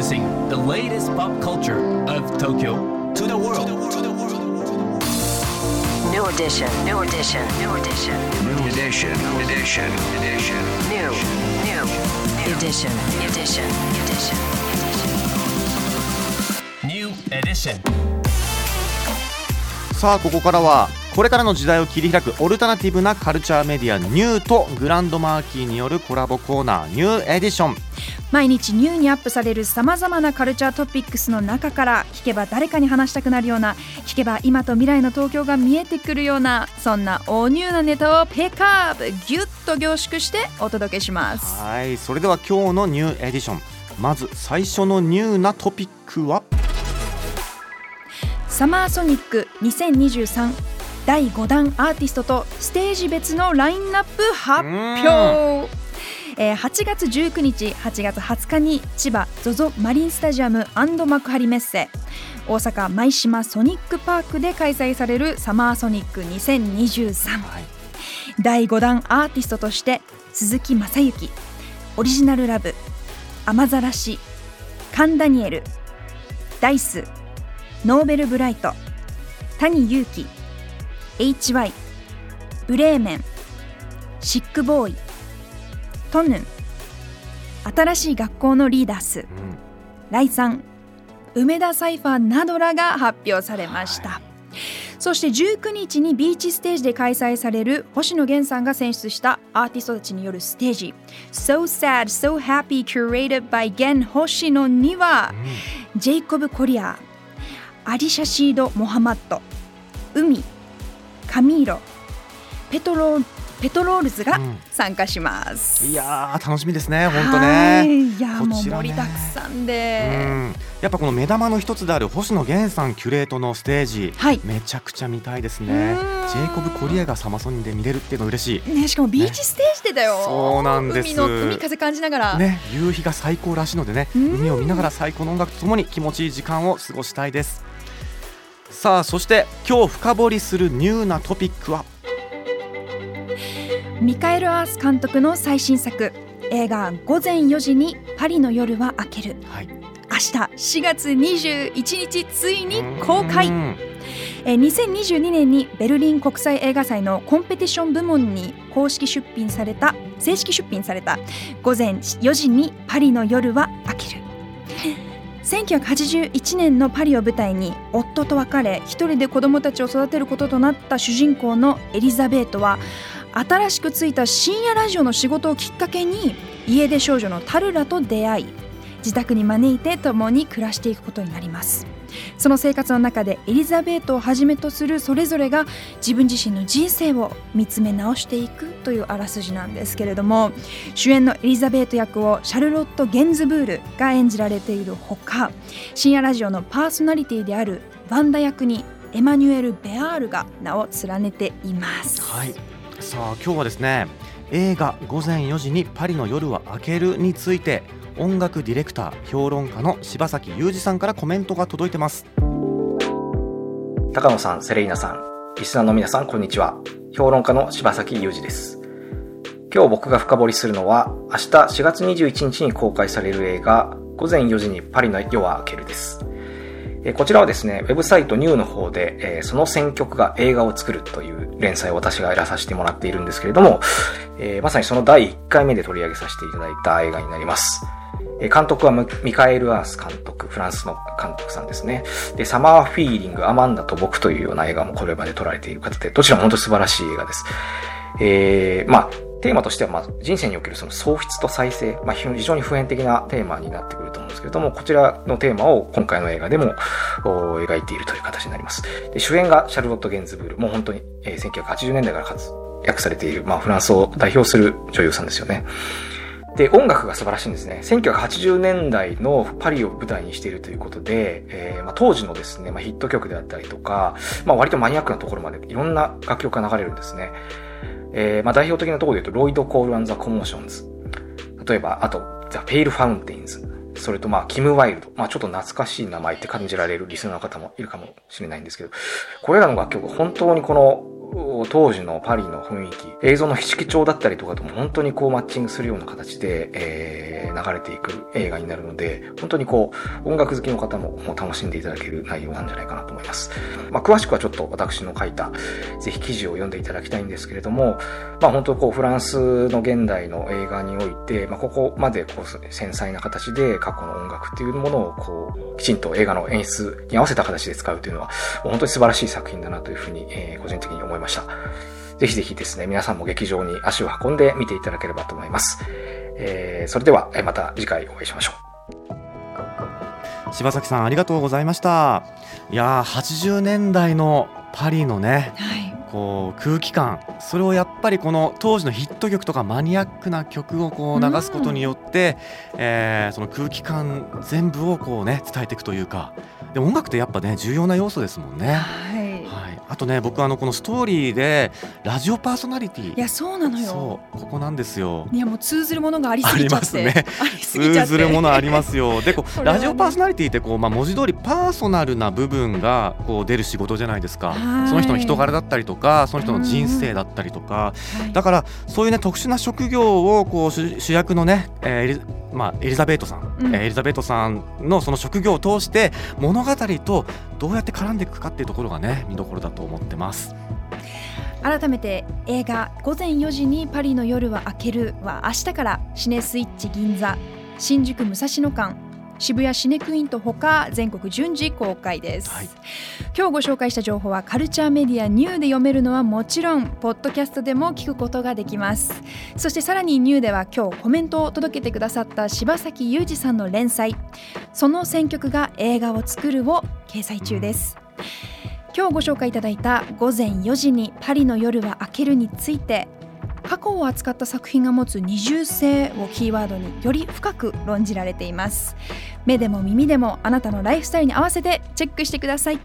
Introducing the latest pop culture of Tokyo to the world. New edition, new edition, new edition, New edition, edition, edition. new, new, new edition, edition, edition. New edition. さあここからはこれからの時代を切り開くオルタナティブなカルチャーメディアニューとグランドマーキーによるコラボコーナーニューエディション毎日ニューにアップされるさまざまなカルチャートピックスの中から聞けば誰かに話したくなるような聞けば今と未来の東京が見えてくるようなそんな大ニューなネタをピックアップギュッと凝縮してお届けします。はいそれでは今日のニューエディション。まず最初のニューなトピックは？サマーソニック2023第5弾アーティストとステージ別のラインナップ発表えー8月19日8月20日に千葉 ZOZO マリンスタジアム幕張メッセ。大阪舞島ソニックパークで開催されるサマーソニック2023、はい。第5弾アーティストとして鈴木雅之オリジナルラブ雨ざらしカンダニエルダイスノーベルブライト谷祐希 HY ブレーメンシックボーイトヌン。新しい学校のリーダース。うん。ライさん。梅田サイファーなどらが発表されました、そして19日にビーチステージで開催される星野源さんが選出したアーティストたちによるステージ。So Sad, So Happy Curated by Gen 星野には、ジェイコブ・コリアアリシャシード・モハマッド海カミーロペトロペトロールズがうん。参加します、いやー楽しみですね本当はねい。いやもう盛りだくさんうで、ん。やっぱこの目玉の一つである星野源さんキュレートのステージ、はい。めちゃくちゃ見たいですね。うん。ジェイコブ・コリアがサマソニで見れるっていうの嬉しい。ね、しかもビーチステージでだよ、そうなんです。海の海風感じながら、ね、夕日が最高らしいのでねうん。海を見ながら最高の音楽とともに気持ちいい時間を過ごしたいです。さあそして今日深掘りするニューなトピックはミカエル・アース監督の最新作映画「午前4時にパリの夜は明ける。はい」明日4月21日ついに公開。うん。えー2022年にベルリン国際映画祭のコンペティション部門に公式出品された正式出品された午前4時にパリの夜は明ける。1981年のパリを舞台に夫と別れ一人で子供たちを育てることとなった主人公のエリザベートは新しくついた深夜ラジオの仕事をきっかけに家出少女のタルラと出会い自宅に招いて共に暮らしていくことになりますその生活の中でエリザベートをはじめとするそれぞれが自分自身の人生を見つめ直していくというあらすじなんですけれども主演のエリザベート役をシャルロット・ゲンズブールが演じられているほか深夜ラジオのパーソナリティであるワンダ役にエマニュエル・ベアールが名を連ねています。はいさあ今日はですね映画「午前4時にパリの夜は明ける」について音楽ディレクター評論家の柴崎裕二さんからコメントが届いてます高野さん、セレイナさん、リスナーの皆さん、こんにちは。評論家の柴崎裕二です。今日僕が深掘りするのは、明日4月21日に公開される映画、午前4時にパリの夜は明けるです。えこちらはですね、ウェブサイトニューの方で、えその選曲が映画を作るという連載を私がやらさせてもらっているんですけれども、えまさにその第1回目で取り上げさせていただいた映画になります。監督はミミカエル・アース監督、フランスの監督さんですね。で、サマーフィーリング、アマンダと僕というような映画もこれまで撮られている方で、どちらも本当に素晴らしい映画です。えー、まあ、テーマとしては、ま、人生におけるその喪失と再生、まあ、非常に普遍的なテーマになってくると思うんですけれども、こちらのテーマを今回の映画でも描いているという形になります。で主演がシャルロット・ゲンズブール、もう本当に、えー1980年代から活躍されている、まあ、フランスを代表する女優さんですよね。で、音楽が素晴らしいんですね。1980年代のパリを舞台にしているということで、えーまあ、当時のですね、まあ、ヒット曲であったりとか、まあ、割とマニアックなところまでいろんな楽曲が流れるんですね。えーまあ、代表的なところで言うと、ロイド・コール・アン・ザ・コモーションズ。例えば、あと、ザ・ペイル・ファウンテインズ。それと、まあ、キム・ワイルド。まあ、ちょっと懐かしい名前って感じられるリスナーの方もいるかもしれないんですけど、これらの楽曲、本当にこの、当時のパリの雰囲気、映像の色調だったりとかとも本当にこうマッチングするような形で、えー、流れていく映画になるので、本当にこう、音楽好きの方もも楽しんでいただける内容なんじゃないかなと思います。まあ、詳しくはちょっと私の書いた、ぜひ記事を読んでいただきたいんですけれども、まあ、本当こう、フランスの現代の映画において、まあ、ここまでこう、繊細な形で過去の音楽っていうものをこう、きちんと映画の演出に合わせた形で使うというのは、本当に素晴らしい作品だなというふうに、えー個人的に思いました。ぜひぜひですね、皆さんも劇場に足を運んで見ていただければと思います。えーそれでは、えーまた次回お会いしましょう。柴崎さんありがとうございました。いやー80年代のパリのねはい。こう空気感。それをやっぱりこの当時のヒット曲とかマニアックな曲をこう流すことによって、えーその空気感全部をこうね伝えていくというか。で音楽ってやっぱね重要な要素ですもんね。はいはい、あとね僕あのこのストーリーでラジオパーソナリティ。いやそうなのよ。そうここなんですよ。いやもう通ずるものがありすぎちゃって。ありますね。通ずるものありますよ。でこう ね。ラジオパーソナリティってこう、まあ、文字通りパーソナルな部分がこう出る仕事じゃないですか。はい。その人の人柄だったりとかその人の人生だったりとか。はい。だからそういうね特殊な職業をこう主主役のね、えーまあ、エリザベートさん、うんえーエリザベートさんのその職業を通して物語とどうやって絡んでいくかっていうところがね見どころだと思ってます。改めて映画「午前4時にパリの夜は明ける」は明日からシネスイッチ銀座新宿武蔵野間渋谷シネクイントほか全国順次公開です、はい。今日ご紹介した情報はカルチャーメディアニューで読めるのはもちろんポッドキャストでも聞くことができます。そしてさらにニューでは今日コメントを届けてくださった柴崎裕二さんの連載「その選曲が映画を作る」を掲載中です。今日ご紹介いただいた「午前4時にパリの夜は明ける」について過去を扱った作品が持つ二重性をキーワードにより深く論じられています。目でも耳でもあなたのライフスタイルに合わせてチェックしてください